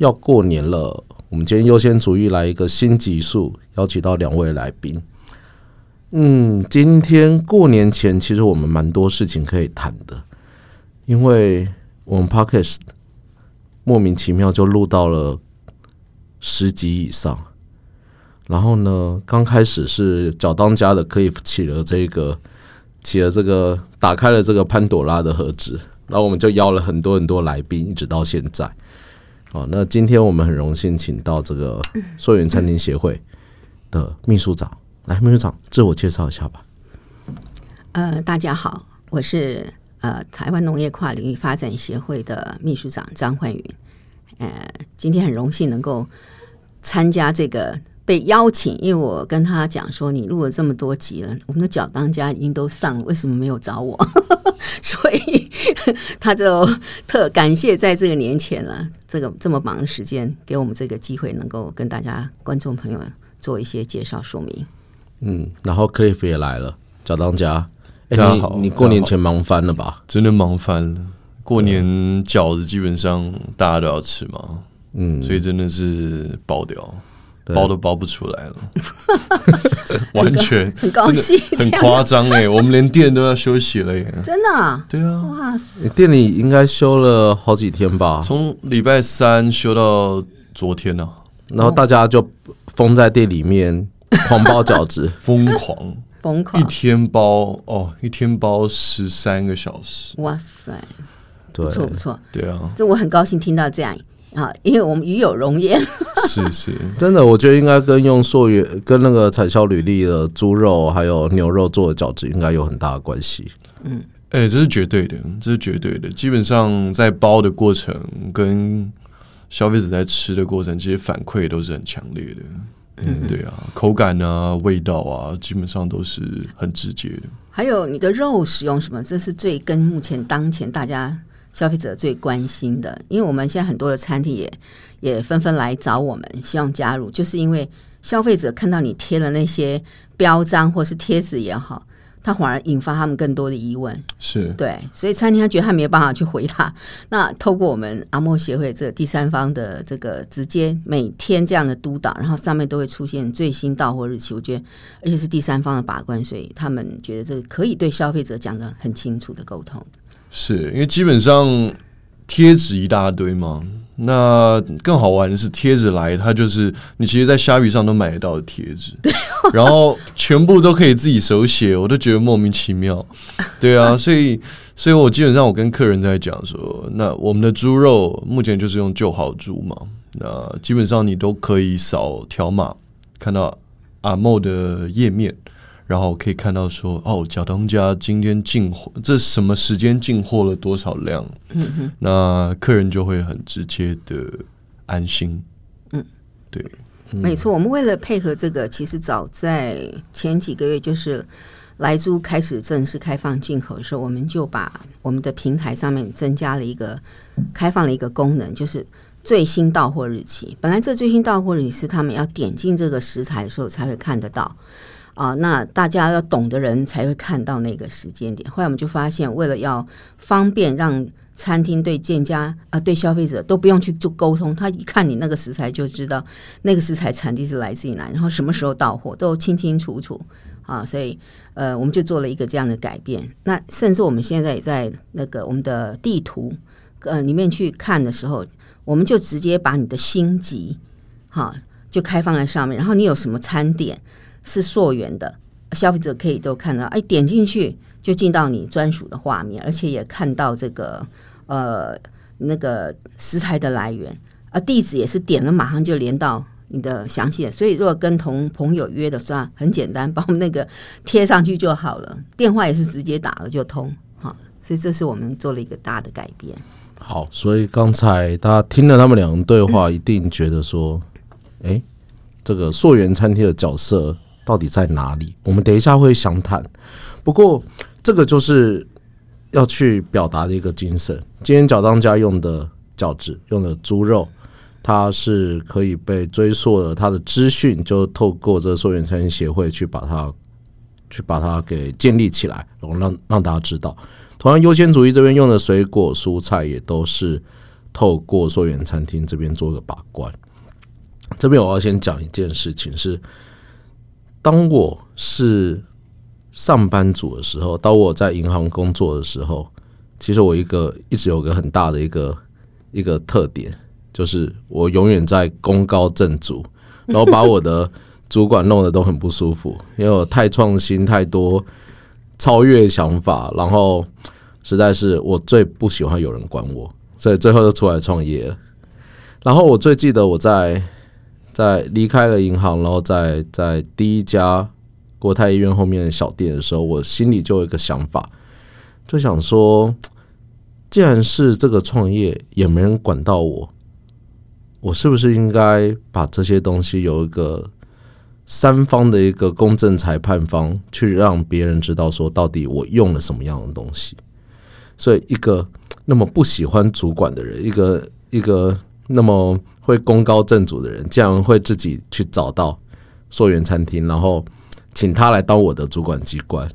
要过年了，我们今天优先主义来一个新集数，邀请到两位来宾。嗯，今天过年前，其实我们蛮多事情可以谈的，因为我们 Podcast 莫名其妙就录到了十集以上。然后呢，刚开始是脚当家的 Cliff 起了这个，起了这个，打开了这个潘朵拉的盒子，然后我们就邀了很多很多来宾，一直到现在。好，那今天我们很荣幸请到这个寿源餐厅协会的秘书长来，秘书长自我介绍一下吧。呃，大家好，我是呃台湾农业跨领域发展协会的秘书长张焕云。呃，今天很荣幸能够参加这个被邀请，因为我跟他讲说，你录了这么多集了，我们的脚当家已经都上了，为什么没有找我？所以他就特感谢在这个年前了，这个这么忙的时间，给我们这个机会，能够跟大家观众朋友做一些介绍说明。嗯，然后 Cliff 也来了，脚当家。哎，你好你过年前忙翻了吧？真的忙翻了。过年饺子基本上大家都要吃嘛，嗯，所以真的是爆掉，对包都包不出来了，完全很高兴很夸张哎！我们连店都要休息了耶。真的、啊，对啊，哇塞！店里应该休了好几天吧？从礼拜三休到昨天呢、然后大家就封在店里面 狂包饺子。疯狂疯狂一！天包哦，一天包十三个小时。哇塞，不，错不错，对啊，这我很高兴听到这样啊，因为我们与有容焉。是是，真的，我觉得应该跟用溯源、跟那个产销履历的猪肉还有牛肉做的饺子应该有很大的关系。嗯哎、这是绝对的，这是绝对的。基本上在包的过程跟消费者在吃的过程，其实反馈都是很强烈的。嗯，对啊，口感啊、味道啊，基本上都是很直接的。还有你的肉使用什么？这是最跟目前当前大家消费者最关心的，因为我们现在很多的餐厅也也纷纷来找我们，希望加入，就是因为消费者看到你贴了那些标章或是贴纸也好，他反而引发他们更多的疑问。是，对，所以餐厅他觉得他没有办法去回答。那透过我们阿莫协会这个第三方的这个直接每天这样的督导，然后上面都会出现最新到货日期，我觉得而且是第三方的把关，所以他们觉得这个可以对消费者讲的很清楚的沟通。是因为基本上贴纸一大堆嘛。那更好玩的是，贴纸来，它就是你其实，在虾皮上都买得到的贴纸，然后全部都可以自己手写，我都觉得莫名其妙。对啊，所以，所以我基本上我跟客人在讲说，那我们的猪肉目前就是用旧好猪嘛，那基本上你都可以扫条码，看到阿莫的页面，然后可以看到说，哦，小当家今天进货，这什么时间进货了多少量？嗯那客人就会很直接的安心。嗯，对，没错，我们为了配合这个，其实早在前几个月，就是莱猪开始正式开放进口的时候，我们就把我们的平台上面增加了一个开放了一个功能，就是最新到货日期。本来这最新到货日期是他们要点进这个食材的时候才会看得到。啊，那大家要懂的人才会看到那个时间点。后来我们就发现，为了要方便让餐厅对店家啊、对消费者都不用去做沟通，他一看你那个食材就知道那个食材产地是来自于哪，然后什么时候到货都清清楚楚啊。所以呃，我们就做了一个这样的改变。那甚至我们现在也在那个我们的地图呃里面去看的时候，我们就直接把你的星级哈、就开放在上面，然后你有什么餐点。是溯源的，消费者可以都看到，哎，点进去就进到你专属的画面，而且也看到这个呃那个食材的来源，啊，地址也是点了马上就连到你的详细的，所以如果跟同朋友约的话，很简单，把我们那个贴上去就好了，电话也是直接打了就通，哈，所以这是我们做了一个大的改变。好，所以刚才大家听了他们两个对话，一定觉得说，哎、这个溯源餐厅的角色到底在哪里？我们等一下会详谈。不过，这个就是要去表达的一个精神。今天脚当家用的饺子，用的猪肉，它是可以被追溯的，它的资讯就透过这个溯源餐厅协会去把它去把它给建立起来，然后让让大家知道。同样，优先主义这边用的水果蔬菜也都是透过溯源餐厅这边做个把关。这边我要先讲一件事情是，当我是上班族的时候，当我在银行工作的时候，其实我一个一直有个很大的一个一个特点，就是我永远在功高震主，然后把我的主管弄得都很不舒服，因为我太创新，太多超越想法，然后实在是我最不喜欢有人管我，所以最后就出来创业了。然后我最记得我在在离开了银行，然后在在第一家国泰医院后面的小店的时候，我心里就有一个想法，就想说，既然是这个创业，也没人管到我，我是不是应该把这些东西有一个三方的一个公正裁判方，去让别人知道说到底我用了什么样的东西？所以，一个那么不喜欢主管的人，一个一个。那么会功高震主的人，竟然会自己去找到溯源餐厅，然后请他来当我的主管机关。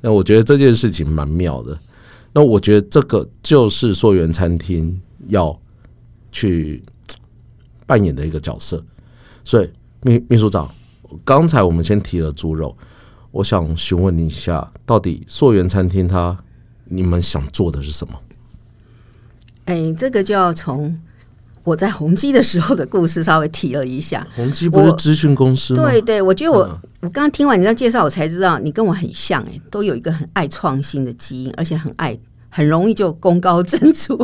那我觉得这件事情蛮妙的。那我觉得这个就是溯源餐厅要去扮演的一个角色。所以秘秘书长，刚才我们先提了猪肉，我想询问你一下，到底溯源餐厅他你们想做的是什么？哎，这个就要从。我在宏基的时候的故事稍微提了一下，宏基不是资讯公司吗？对对，我觉得我我刚刚听完你的介绍，我才知道你跟我很像哎，都有一个很爱创新的基因，而且很爱很容易就功高震主。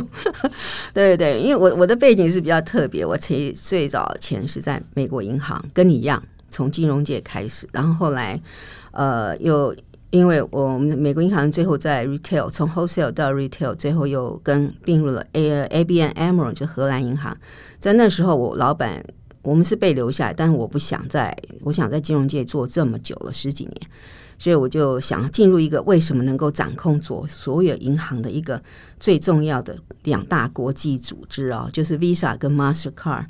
对对对，因为我我的背景是比较特别，我其实最早前是在美国银行，跟你一样从金融界开始，然后后来呃又。因为我们美国银行最后在 retail 从 wholesale 到 retail，最后又跟并入了 A A B N AMRO 就荷兰银行。在那时候，我老板我们是被留下来，但是我不想在，我想在金融界做这么久了十几年，所以我就想进入一个为什么能够掌控所所有银行的一个最重要的两大国际组织啊，就是 Visa 跟 Mastercard。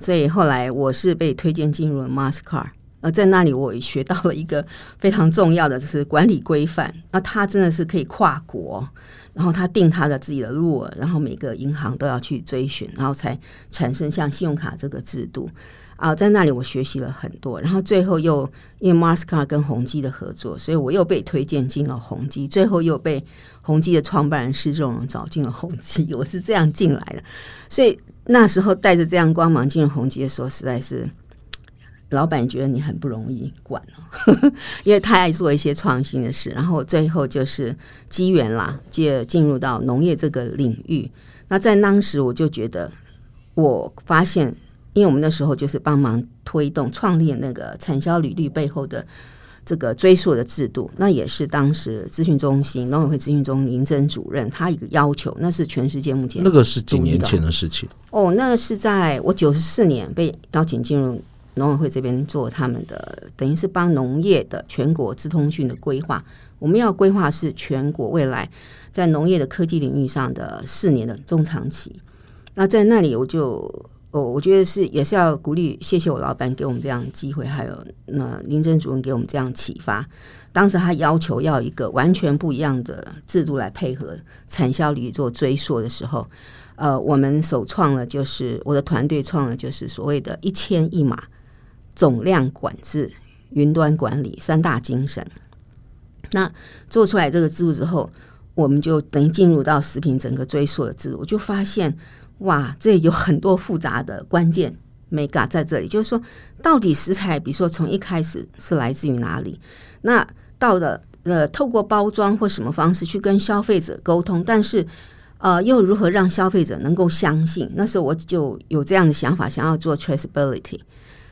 所以后来我是被推荐进入了 Mastercard。而在那里，我也学到了一个非常重要的，就是管理规范。那它真的是可以跨国，然后它定它的自己的路，然后每个银行都要去追寻，然后才产生像信用卡这个制度。啊，在那里我学习了很多，然后最后又因为 Mastercard 跟宏基的合作，所以我又被推荐进了宏基，最后又被宏基的创办人施仲荣找进了宏基。我是这样进来的，所以那时候带着这样光芒进入宏基的时候，实在是。老板觉得你很不容易管哦，因为太爱做一些创新的事，然后最后就是机缘啦，就进入到农业这个领域。那在当时我就觉得，我发现，因为我们那时候就是帮忙推动创立那个产销履历背后的这个追溯的制度，那也是当时咨询中心农委会咨询中林真主任他一个要求，那是全世界目前那个是几年前的事情哦，那是在我九十四年被邀请进入。农委会这边做他们的，等于是帮农业的全国资通讯的规划。我们要规划是全国未来在农业的科技领域上的四年的中长期。那在那里，我就我我觉得是也是要鼓励，谢谢我老板给我们这样机会，还有那林真主任给我们这样启发。当时他要求要一个完全不一样的制度来配合产销率做追溯的时候，呃，我们首创了就是我的团队创了就是所谓的一千一码。总量管制、云端管理三大精神。那做出来这个制度之后，我们就等于进入到食品整个追溯的制度。我就发现，哇，这有很多复杂的关键 mega 在这里。就是说，到底食材，比如说从一开始是来自于哪里？那到了呃，透过包装或什么方式去跟消费者沟通，但是呃，又如何让消费者能够相信？那时候我就有这样的想法，想要做 traceability。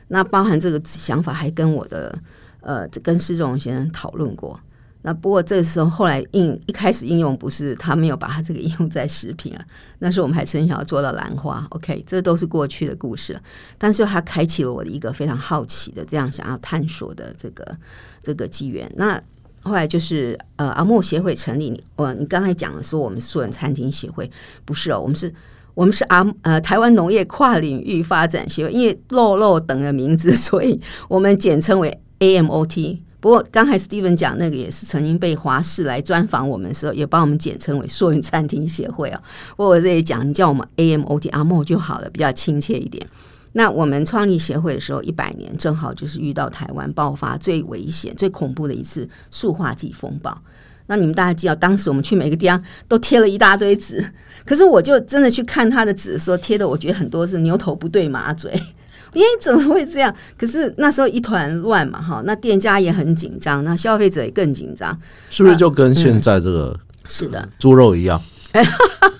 那包含这个想法，还跟我的呃，跟施仲先生讨论过。那不过这时候后来应一开始应用不是他没有把他这个应用在食品啊，那时候我们还真想要做到兰花。OK，这都是过去的故事了。但是他开启了我的一个非常好奇的这样想要探索的这个这个机缘。那后来就是呃阿莫协会成立，你我你刚才讲了说我们素人餐厅协会不是哦，我们是。我们是阿呃台湾农业跨领域发展协会，因为“肉肉”等的名字，所以我们简称为 AMOT。不过刚才 Steven 讲那个也是曾经被华视来专访我们的时候，也帮我们简称为硕云餐厅协会啊。我我这里讲，你叫我们 AMOT 阿莫就好了，比较亲切一点。那我们创立协会的时候，一百年正好就是遇到台湾爆发最危险、最恐怖的一次塑化剂风暴。那你们大家记得，当时我们去每个地方都贴了一大堆纸，可是我就真的去看他的纸的时候，贴的我觉得很多是牛头不对马嘴。咦，怎么会这样？可是那时候一团乱嘛，哈，那店家也很紧张，那消费者也更紧张，是不是就跟现在这个是的，猪肉一样？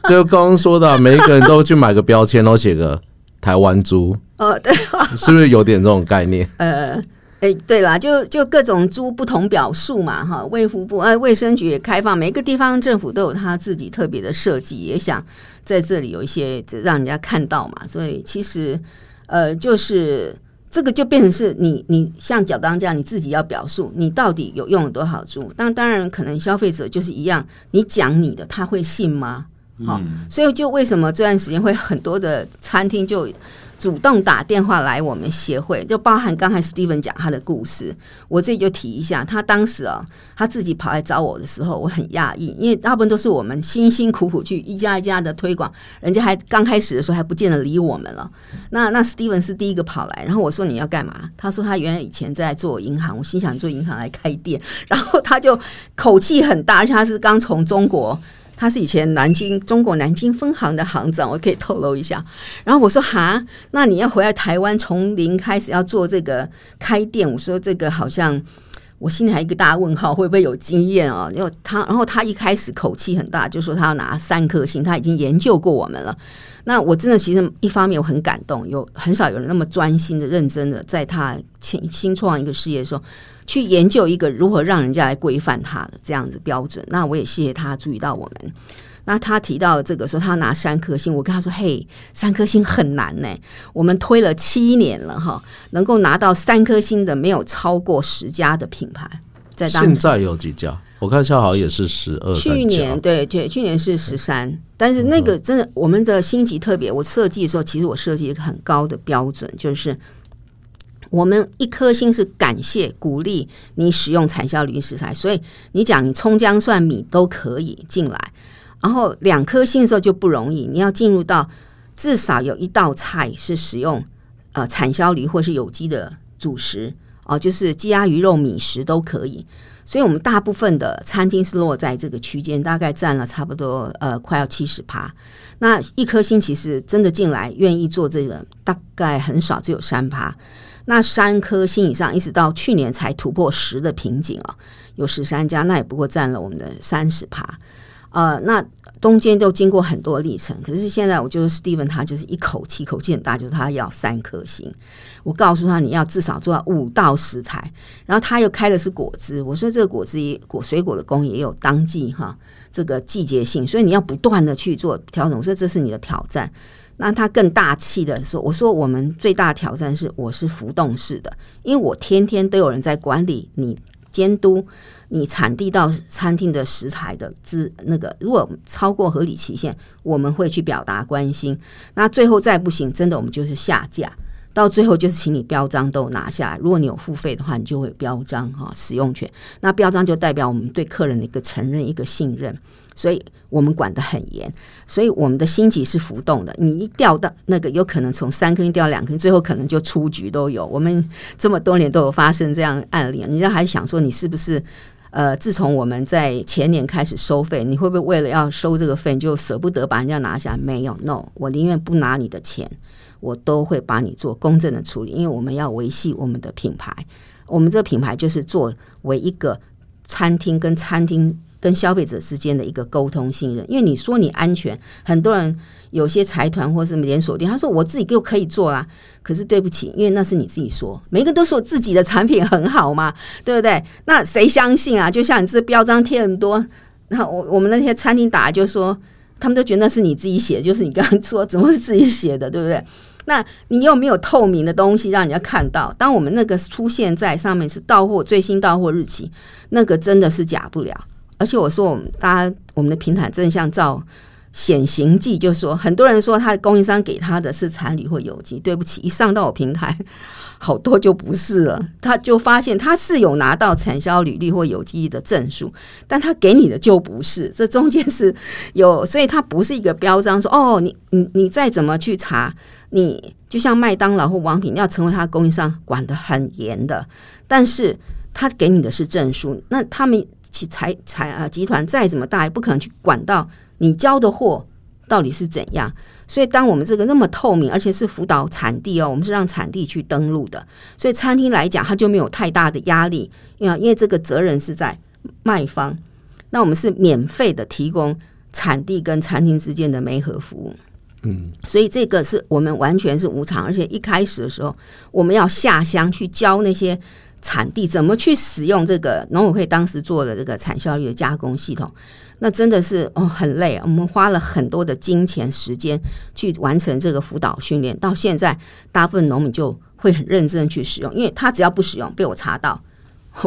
就刚刚说的，每一个人都去买个标签，都写个台湾猪，哦，对，是不是有点这种概念？呃，哎，对啦，就就各种猪不同表述嘛，哈，卫福部呃卫生局也开放，每个地方政府都有他自己特别的设计，也想在这里有一些让人家看到嘛，所以其实。呃，就是这个就变成是你，你像角当这样，你自己要表述你到底有用了多少猪。当当然，可能消费者就是一样，你讲你的，他会信吗？好，所以就为什么这段时间会很多的餐厅就。主动打电话来我们协会，就包含刚才 Steven 讲他的故事，我这里就提一下。他当时啊，他自己跑来找我的时候，我很讶异，因为大部分都是我们辛辛苦苦去一家一家的推广，人家还刚开始的时候还不见得理我们了。那那 Steven 是第一个跑来，然后我说你要干嘛？他说他原来以前在做银行，我心想做银行来开店，然后他就口气很大，而且他是刚从中国。他是以前南京中国南京分行的行长，我可以透露一下。然后我说：“哈，那你要回来台湾，从零开始要做这个开店。”我说：“这个好像我心里还一个大问号，会不会有经验啊？”因为他，然后他一开始口气很大，就说他要拿三颗星，他已经研究过我们了。那我真的其实一方面我很感动，有很少有人那么专心的、认真的，在他新新创一个事业的时候。去研究一个如何让人家来规范他的这样子标准，那我也谢谢他注意到我们。那他提到这个说他拿三颗星，我跟他说：“嘿，三颗星很难呢，我们推了七年了哈，能够拿到三颗星的没有超过十家的品牌。在现在有几家？我看下好像也是十二。去年对对，去年是十三，但是那个真的我们的星级特别，我设计的时候其实我设计一个很高的标准，就是。我们一颗星是感谢鼓励你使用产销履食材，所以你讲你葱姜蒜米都可以进来。然后两颗星的时候就不容易，你要进入到至少有一道菜是使用呃产销驴或是有机的主食哦，就是鸡鸭鱼肉米食都可以。所以我们大部分的餐厅是落在这个区间，大概占了差不多呃快要七十趴。那一颗星其实真的进来愿意做这个，大概很少，只有三趴。那三颗星以上，一直到去年才突破十的瓶颈啊，有十三家，那也不过占了我们的三十趴。呃，那中间都经过很多历程，可是现在我就是 Steven，他就是一口气口气很大，就是他要三颗星。我告诉他你要至少做到五道食材，然后他又开的是果汁，我说这个果汁也果水果的工也有当季哈，这个季节性，所以你要不断的去做调整，我说这是你的挑战。那他更大气的说：“我说我们最大的挑战是我是浮动式的，因为我天天都有人在管理你、监督你产地到餐厅的食材的资那个，如果超过合理期限，我们会去表达关心。那最后再不行，真的我们就是下架。”到最后就是请你标章都拿下来，如果你有付费的话，你就会标章哈使用权。那标章就代表我们对客人的一个承认、一个信任，所以我们管得很严。所以我们的星级是浮动的，你一掉到那个有可能从三颗星掉两颗星，最后可能就出局都有。我们这么多年都有发生这样案例，人家还想说你是不是呃，自从我们在前年开始收费，你会不会为了要收这个费就舍不得把人家拿下？没有，no，我宁愿不拿你的钱。我都会帮你做公正的处理，因为我们要维系我们的品牌。我们这个品牌就是作为一个餐厅跟餐厅跟消费者之间的一个沟通信任。因为你说你安全，很多人有些财团或是连锁店，他说我自己就可以做啊。可是对不起，因为那是你自己说，每个人都说自己的产品很好嘛，对不对？那谁相信啊？就像你这标章贴很多，那我我们那些餐厅打就说，他们都觉得那是你自己写，就是你刚刚说怎么是自己写的，对不对？那你有没有透明的东西让人家看到？当我们那个出现在上面是到货最新到货日期，那个真的是假不了。而且我说我们大家我们的平台真的像照显形剂，就说很多人说他的供应商给他的是产铝或有机，对不起，一上到我平台，好多就不是了。他就发现他是有拿到产销履历或有机的证书，但他给你的就不是，这中间是有，所以它不是一个标章，说哦，你你你再怎么去查，你就像麦当劳或王品要成为他供应商，管得很严的，但是他给你的是证书，那他们其财财啊集团再怎么大，也不可能去管到。你交的货到底是怎样？所以，当我们这个那么透明，而且是辅导产地哦，我们是让产地去登录的，所以餐厅来讲，它就没有太大的压力，因为因为这个责任是在卖方，那我们是免费的提供产地跟餐厅之间的媒合服务。嗯，所以这个是我们完全是无偿，而且一开始的时候，我们要下乡去教那些产地怎么去使用这个农委会当时做的这个产效率的加工系统。那真的是哦很累，我们花了很多的金钱时间去完成这个辅导训练。到现在，大部分农民就会很认真去使用，因为他只要不使用，被我查到，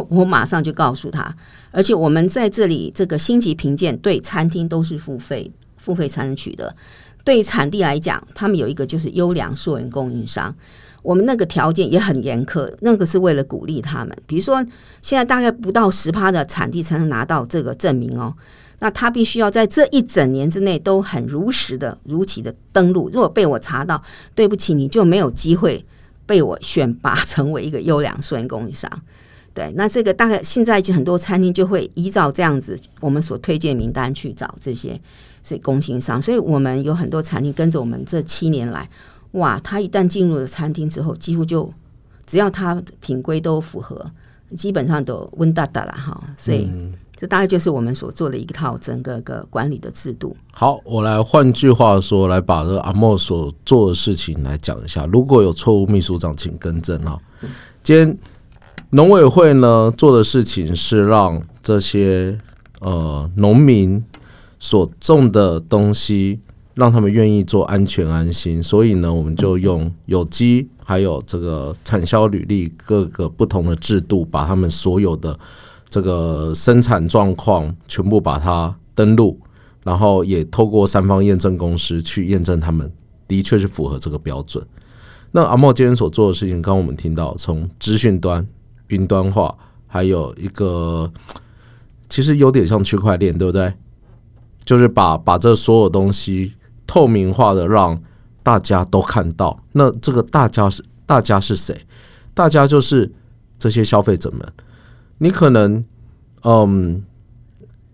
我马上就告诉他。而且我们在这里这个星级评鉴对餐厅都是付费，付费才能取得。对产地来讲，他们有一个就是优良溯源供应商，我们那个条件也很严苛，那个是为了鼓励他们。比如说，现在大概不到十趴的产地才能拿到这个证明哦。那他必须要在这一整年之内都很如实的、如期的登录。如果被我查到，对不起，你就没有机会被我选拔成为一个优良溯源供应商。对，那这个大概现在就很多餐厅就会依照这样子我们所推荐名单去找这些所以供应商。所以我们有很多餐厅跟着我们这七年来，哇，他一旦进入了餐厅之后，几乎就只要他品规都符合，基本上都温大大了哈。所以。这大概就是我们所做的一套整个个管理的制度。好，我来换句话说，来把这个阿莫所做的事情来讲一下。如果有错误，秘书长请更正哈。今天农委会呢做的事情是让这些呃农民所种的东西，让他们愿意做安全安心，所以呢，我们就用有机还有这个产销履历各个不同的制度，把他们所有的。这个生产状况全部把它登录，然后也透过三方验证公司去验证，他们的确是符合这个标准。那阿茂今天所做的事情，刚刚我们听到，从资讯端、云端化，还有一个其实有点像区块链，对不对？就是把把这所有东西透明化的，让大家都看到。那这个大家是大家是谁？大家就是这些消费者们。你可能，嗯，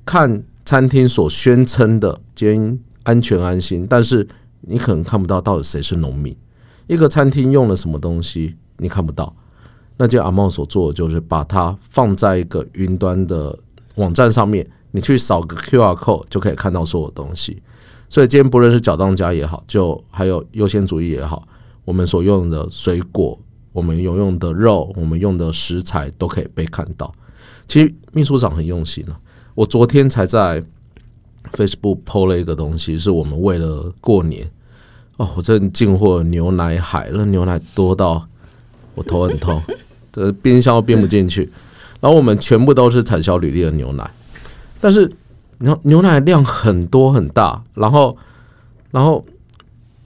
看餐厅所宣称的兼安全安心，但是你可能看不到到底谁是农民。一个餐厅用了什么东西，你看不到。那件阿茂所做的就是把它放在一个云端的网站上面，你去扫个 Q R code 就可以看到所有东西。所以今天不论是脚当家也好，就还有优先主义也好，我们所用的水果。我们有用的肉，我们用的食材都可以被看到。其实秘书长很用心了。我昨天才在 Facebook PO 了一个东西，是我们为了过年哦，我这进货牛奶海，那牛奶多到我头很痛，这冰箱都冰不进去。然后我们全部都是产销履历的牛奶，但是你看牛奶量很多很大，然后然后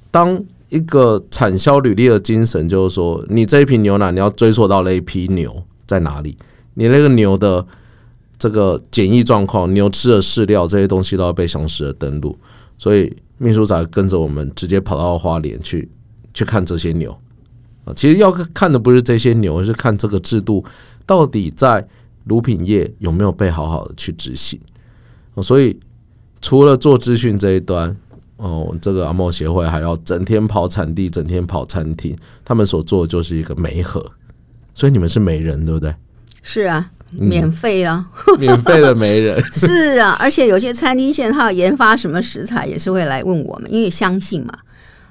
当。一个产销履历的精神就是说，你这一瓶牛奶你要追溯到那一批牛在哪里，你那个牛的这个检疫状况、牛吃的饲料这些东西都要被详实的登录。所以秘书长跟着我们直接跑到花莲去去看这些牛啊，其实要看的不是这些牛，而是看这个制度到底在乳品业有没有被好好的去执行。所以除了做资讯这一端。哦，这个阿莫协会还要整天跑产地，整天跑餐厅，他们所做的就是一个媒合，所以你们是媒人，对不对？是啊，免费啊，免费的媒人。是啊，而且有些餐厅现在要研发什么食材，也是会来问我们，因为相信嘛，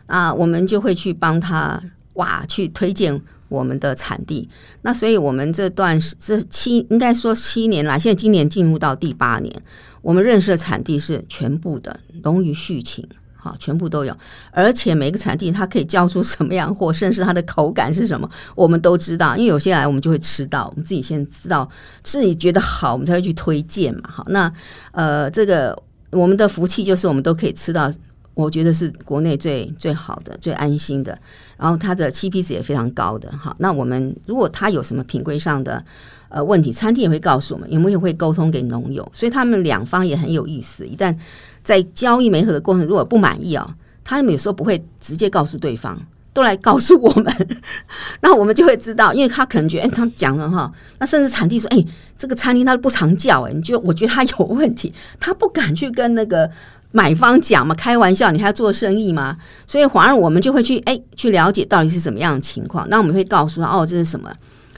啊，我们就会去帮他哇，去推荐我们的产地。那所以我们这段这七应该说七年来，现在今年进入到第八年。我们认识的产地是全部的，农渔畜禽，好，全部都有。而且每个产地它可以交出什么样货，甚至它的口感是什么，我们都知道。因为有些来我们就会吃到，我们自己先知道，自己觉得好，我们才会去推荐嘛。好，那呃，这个我们的福气就是我们都可以吃到，我觉得是国内最最好的、最安心的。然后它的 CP 值也非常高的。哈，那我们如果他有什么品规上的呃问题，餐厅也会告诉我们，我们也会沟通给农友。所以他们两方也很有意思。一旦在交易媒合的过程，如果不满意啊，他们有时候不会直接告诉对方。都来告诉我们，那我们就会知道，因为他可能觉得，哎，他讲了哈，那甚至产地说，哎，这个餐厅他不常叫，哎，你就我觉得他有问题，他不敢去跟那个买方讲嘛，开玩笑，你还要做生意吗？所以反而我们就会去，哎，去了解到底是什么样的情况，那我们会告诉他，哦，这是什么？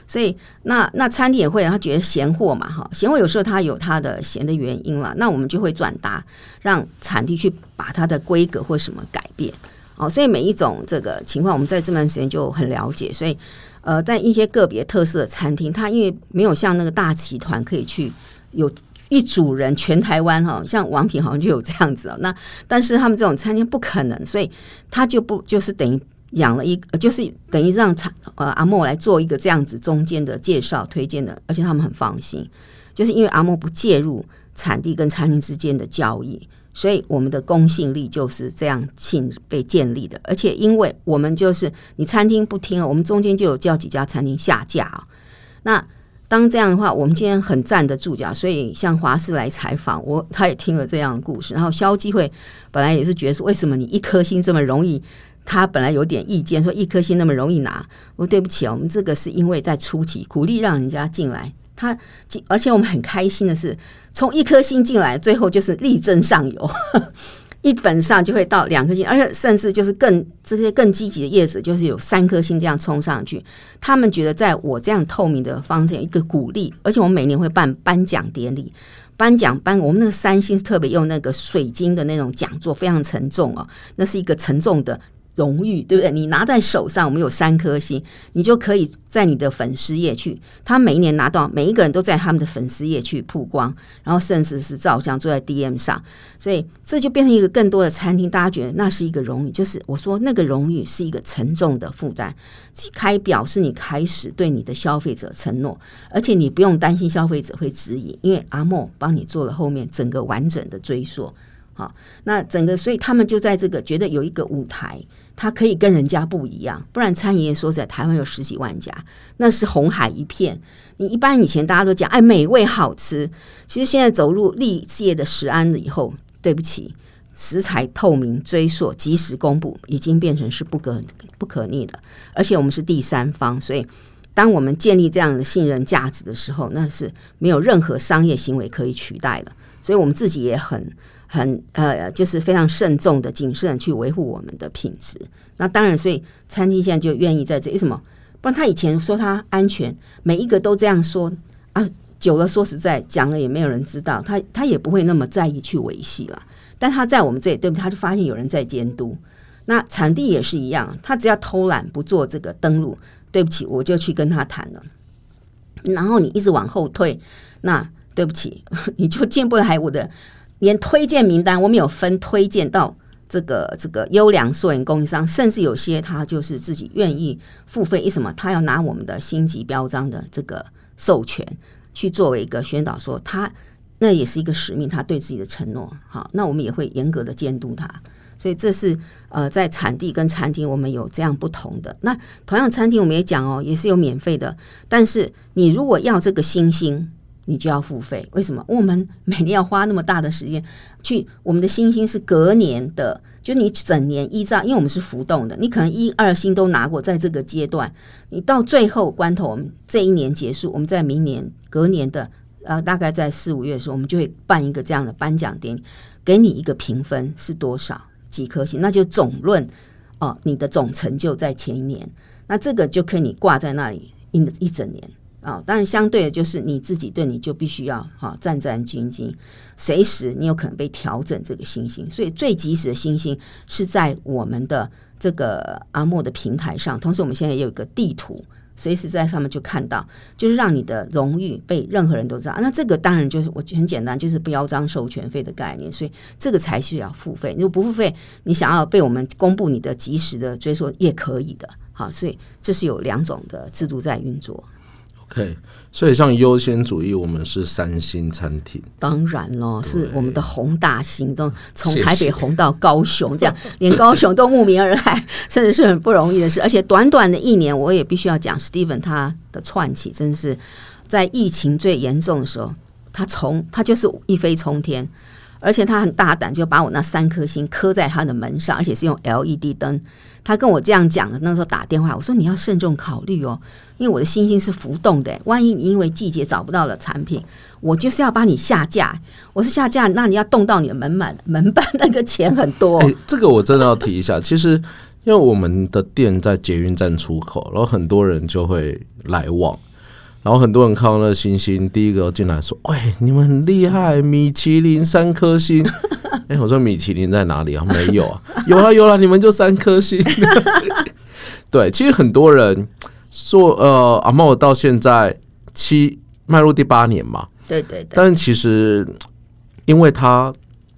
所以那那餐厅也会，他觉得闲货嘛，哈，闲货有时候他有他的闲的原因了，那我们就会转达，让产地去把它的规格或什么改变。哦，所以每一种这个情况，我们在这段时间就很了解。所以，呃，在一些个别特色的餐厅，它因为没有像那个大集团可以去有一组人全台湾哈，像王品好像就有这样子哦。那但是他们这种餐厅不可能，所以他就不就是等于养了一，就是等于让产呃阿莫来做一个这样子中间的介绍推荐的，而且他们很放心，就是因为阿莫不介入产地跟餐厅之间的交易。所以我们的公信力就是这样信被建立的，而且因为我们就是你餐厅不听，我们中间就有叫几家餐厅下架啊。那当这样的话，我们今天很站得住脚，所以像华视来采访我，他也听了这样的故事。然后肖机会本来也是觉得说，为什么你一颗星这么容易？他本来有点意见，说一颗星那么容易拿。我说对不起啊，我们这个是因为在初期鼓励让人家进来。他，而且我们很开心的是，从一颗星进来，最后就是力争上游，一本上就会到两颗星，而且甚至就是更这些更积极的叶子，就是有三颗星这样冲上去。他们觉得在我这样透明的方式，一个鼓励，而且我们每年会办颁奖典礼，颁奖颁我们那个三星是特别用那个水晶的那种讲座，非常沉重哦，那是一个沉重的。荣誉对不对？你拿在手上，我们有三颗星，你就可以在你的粉丝页去。他每一年拿到，每一个人都在他们的粉丝页去曝光，然后甚至是照相坐在 DM 上，所以这就变成一个更多的餐厅。大家觉得那是一个荣誉，就是我说那个荣誉是一个沉重的负担，开表示你开始对你的消费者承诺，而且你不用担心消费者会质疑，因为阿莫帮你做了后面整个完整的追溯。好，那整个所以他们就在这个觉得有一个舞台。它可以跟人家不一样，不然餐饮业说在台湾有十几万家，那是红海一片。你一般以前大家都讲，哎，美味好吃。其实现在走入历届的食安了以后，对不起，食材透明、追溯、及时公布，已经变成是不可不可逆的。而且我们是第三方，所以当我们建立这样的信任价值的时候，那是没有任何商业行为可以取代的。所以我们自己也很。很呃，就是非常慎重的、谨慎的去维护我们的品质。那当然，所以餐厅现在就愿意在这。为什么？不然他以前说他安全，每一个都这样说啊，久了说实在讲了也没有人知道，他他也不会那么在意去维系了。但他在我们这里，对不对？他就发现有人在监督。那产地也是一样，他只要偷懒不做这个登录，对不起，我就去跟他谈了。然后你一直往后退，那对不起，你就进不来我的。连推荐名单，我们有分推荐到这个这个优良溯源供应商，甚至有些他就是自己愿意付费，为什么？他要拿我们的星级标章的这个授权去作为一个宣导，说他那也是一个使命，他对自己的承诺。好，那我们也会严格的监督他。所以这是呃，在产地跟餐厅，我们有这样不同的。那同样餐厅我们也讲哦，也是有免费的，但是你如果要这个星星。你就要付费，为什么？我们 每年要花那么大的时间去，我们的星星是隔年的，就你整年依照，因为我们是浮动的，你可能一二星都拿过，在这个阶段，你到最后关头，我们这一年结束，我们在明年隔年的呃，大概在四五月的时候，我们就会办一个这样的颁奖典礼，给你一个评分是多少几颗星，那就总论哦，你的总成就在前一年，那这个就可以你挂在那里一一整年。啊，当然，相对的就是你自己对你就必须要哈战战兢兢，随时你有可能被调整这个星星。所以最及时的星星是在我们的这个阿莫的平台上，同时我们现在也有一个地图，随时在上面就看到，就是让你的荣誉被任何人都知道。那这个当然就是我很简单，就是标章授权费的概念，所以这个才需要付费。如果不付费，你想要被我们公布你的及时的追溯也可以的。好，所以这是有两种的制度在运作。OK，所以像优先主义，我们是三星餐厅，当然咯，是我们的宏大行动，从台北红到高雄，这样 连高雄都慕名而来，甚至是很不容易的事。而且短短的一年，我也必须要讲，Steven 他的串起，真是在疫情最严重的时候，他从他就是一飞冲天。而且他很大胆，就把我那三颗星刻在他的门上，而且是用 LED 灯。他跟我这样讲的，那时候打电话，我说你要慎重考虑哦，因为我的星星是浮动的，万一你因为季节找不到了产品，我就是要把你下架。我是下架，那你要动到你的门板，门板那个钱很多。这个我真的要提一下。其实，因为我们的店在捷运站出口，然后很多人就会来往，然后很多人看到那个星星，第一个进来说：“喂，你们很厉害，米其林三颗星。”哎、我说米其林在哪里啊？没有啊，有了有了，你们就三颗星。对，其实很多人说，呃，阿茂到现在七迈入第八年嘛，对对对，但是其实，因为他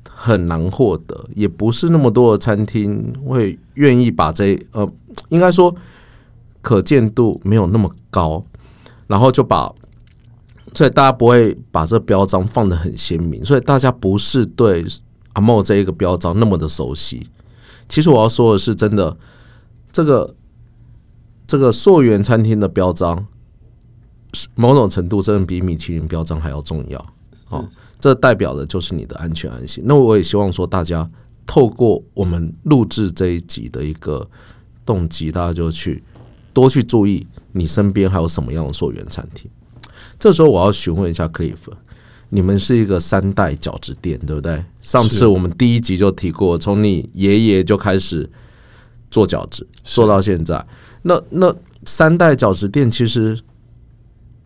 很难获得，也不是那么多的餐厅会愿意把这呃，应该说可见度没有那么高，然后就把，所以大家不会把这标章放的很鲜明，所以大家不是对阿茂这一个标章那么的熟悉。其实我要说的是，真的，这个这个溯源餐厅的标章。某种程度真的比米其林标章还要重要。哦，这代表的就是你的安全安心。那我也希望说，大家透过我们录制这一集的一个动机，大家就去多去注意你身边还有什么样的溯源餐厅。这时候我要询问一下 Cliff，你们是一个三代饺子店，对不对？上次我们第一集就提过，从你爷爷就开始做饺子，做到现在。那那三代饺子店其实。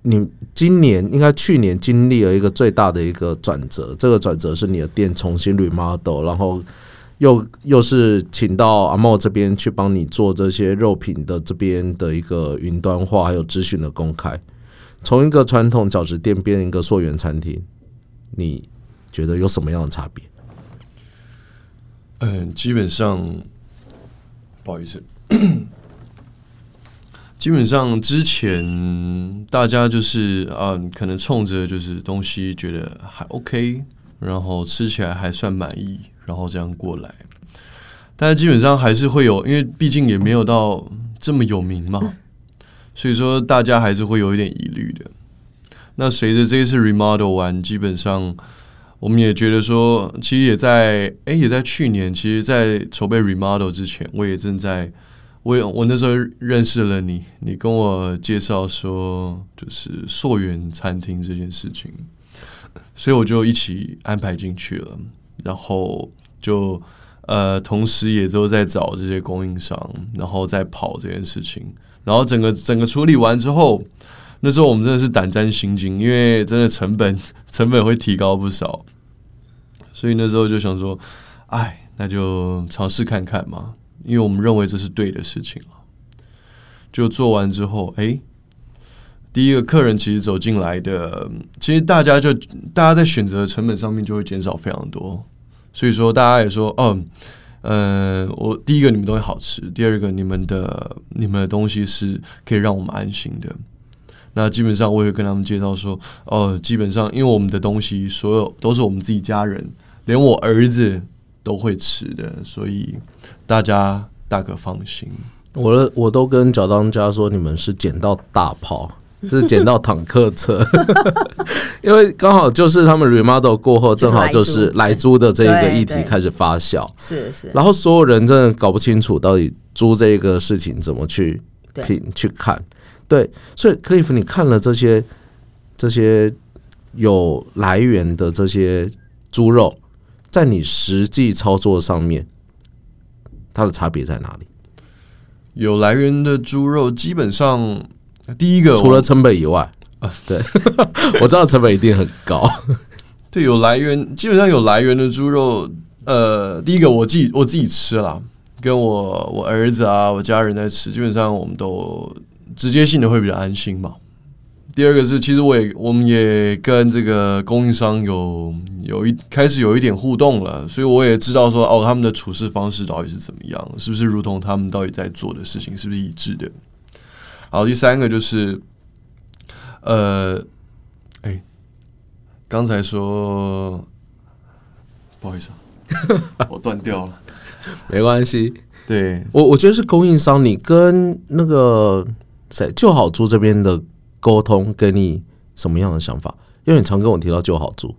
你今年应该去年经历了一个最大的一个转折，这个转折是你的店重新 remodel，然后又又是请到阿茂这边去帮你做这些肉品的这边的一个云端化，还有资讯的公开，从一个传统饺子店变一个溯源餐厅，你觉得有什么样的差别？嗯，基本上，不好意思，基本上之前大家就是嗯，可能冲着就是东西觉得还 OK，然后吃起来还算满意，然后这样过来。但是基本上还是会有，因为毕竟也没有到这么有名嘛，所以说大家还是会有一点疑虑的。那随着这一次 remodel 完，基本上我们也觉得说，其实也在哎、也在去年，其实，在筹备 remodel 之前，我也正在，我也我那时候认识了你，你跟我介绍说，就是溯源餐厅这件事情，所以我就一起安排进去了，然后就呃，同时也都在找这些供应商，然后再跑这件事情，然后整个整个处理完之后。那时候我们真的是胆战心惊，因为真的成本 成本会提高不少，所以那时候就想说，哎，那就尝试看看嘛，因为我们认为这是对的事情啊。就做完之后，哎，第一个客人其实走进来的，其实大家就大家在选择成本上面就会减少非常多，所以说大家也说，嗯。呃，我第一个你们东西好吃，第二个你们的你们的东西是可以让我们安心的。那基本上我也跟他们介绍说，哦，基本上因为我们的东西所有都是我们自己家人，连我儿子都会吃的，所以大家大可放心。我的我都跟脚当家说，你们是捡到大炮，是捡到坦克车，因为刚好就是他们 remodel 过后，正好就是来租的这一个议题开始发酵，是是，然后所有人真的搞不清楚到底租这个事情怎么去对。品去看，对，所以 Cliff，你看了这些这些有来源的这些猪肉，在你实际操作上面，它的差别在哪里？有来源的猪肉，基本上第一个除了成本以外，啊 对，我知道成本一定很高，对有来源，基本上有来源的猪肉，呃，第一个我自己我自己吃啦，跟我我儿子啊，我家人在吃，基本上我们都直接性的会比较安心嘛。第二个是，其实我也我们也跟这个供应商有有一开始有一点互动了，所以我也知道说哦，他们的处事方式到底是怎么样，是不是如同他们到底在做的事情是不是一致的。好，第三个就是，呃，哎，刚才说不好意思、啊，我断掉了。没关系。对，我我觉得是供应商，你跟那个谁就好猪这边的沟通，给你什么样的想法？因为你常跟我提到就好猪，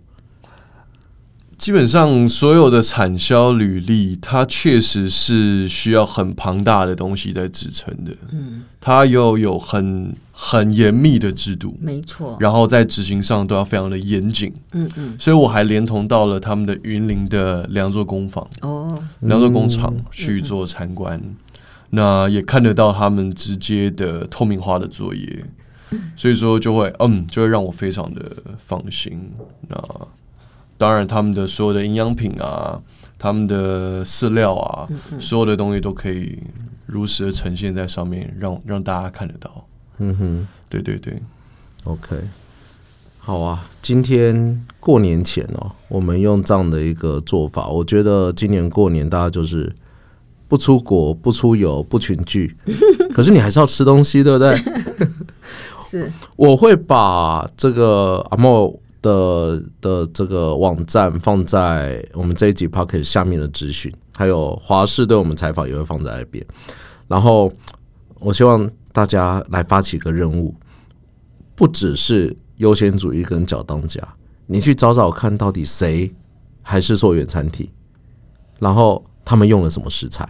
基本上所有的产销履历，它确实是需要很庞大的东西在支撑的。嗯，它又有很很严密的制度，没错，然后在执行上都要非常的严谨。嗯嗯，所以我还连同到了他们的云林的两座工坊、哦，两座工厂去做参观，那也看得到他们直接的透明化的作业，所以说就会嗯，就会让我非常的放心。那当然，他们的所有的营养品啊，他们的饲料啊，所有的东西都可以如实的呈现在上面，让让大家看得到。嗯哼对对对，，OK，好啊。今天过年前哦，我们用这样的一个做法，我觉得今年过年大家就是不出国、不出游、不群聚，可是你还是要吃东西，对不对？是我会把这个阿莫的的这个网站放在我们这一集 p o c k e t 下面的资讯，还有华视对我们采访也会放在那边。然后我希望大家来发起一个任务，不只是优先主义跟脚当家，你去找找看到底谁还是做原餐体，然后他们用了什么食材，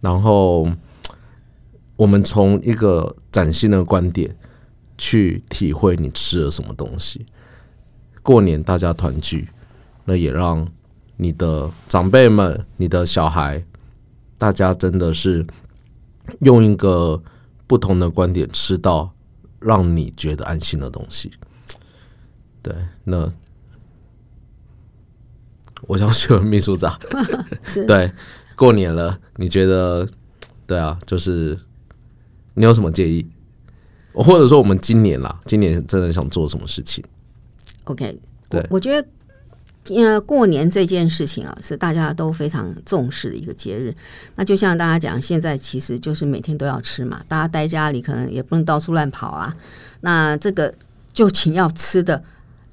然后我们从一个崭新的观点去体会你吃了什么东西。过年大家团聚，那也让你的长辈们、你的小孩，大家真的是用一个不同的观点吃到让你觉得安心的东西。对，那我想选秘书长。对，过年了，你觉得？对啊，就是你有什么建议？或者说我们今年啦，今年真的想做什么事情？OK，对我我觉得。呃，过年这件事情啊，是大家都非常重视的一个节日。那就像大家讲，现在其实就是每天都要吃嘛，大家待家里可能也不能到处乱跑啊。那这个就请要吃的，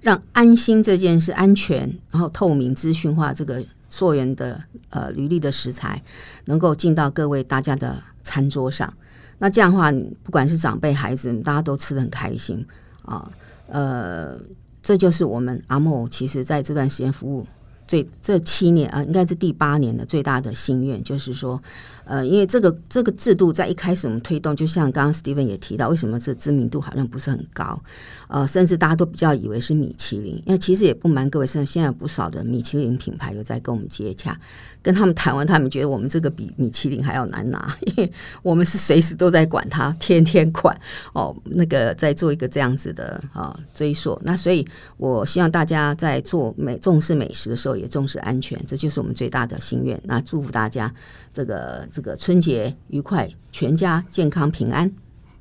让安心这件事、安全，然后透明、资讯化这个溯源的呃履历的食材，能够进到各位大家的餐桌上。那这样的话，不管是长辈、孩子，大家都吃的很开心啊。呃，这就是我们阿莫其实在这段时间服务最这七年啊、应该是第八年的最大的心愿，就是说，呃，因为这个这个制度在一开始我们推动，就像刚刚 Steven 也提到，为什么这知名度好像不是很高，呃，甚至大家都比较以为是米其林，因为其实也不瞒各位，现在现在有不少的米其林品牌有在跟我们接洽，跟他们谈完，他们觉得我们这个比米其林还要难拿，因为我们是随时都在管它，天天管哦，那个在做一个这样子的啊追溯。那所以，我希望大家在做美重视美食的时候，也重视安全，这就是我们最大的心愿。那祝福大家这个这个春节愉快，全家健康平安。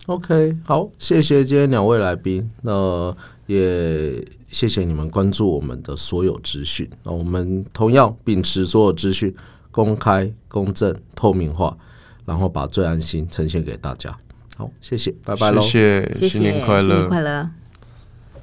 OK，好，谢谢今天两位来宾，那也谢谢你们关注我们的所有资讯。那我们同样秉持所有资讯公开、公正、透明化，然后把最安心呈现给大家。好，谢谢，拜拜喽。谢谢，谢谢，新年快乐新年。快乐。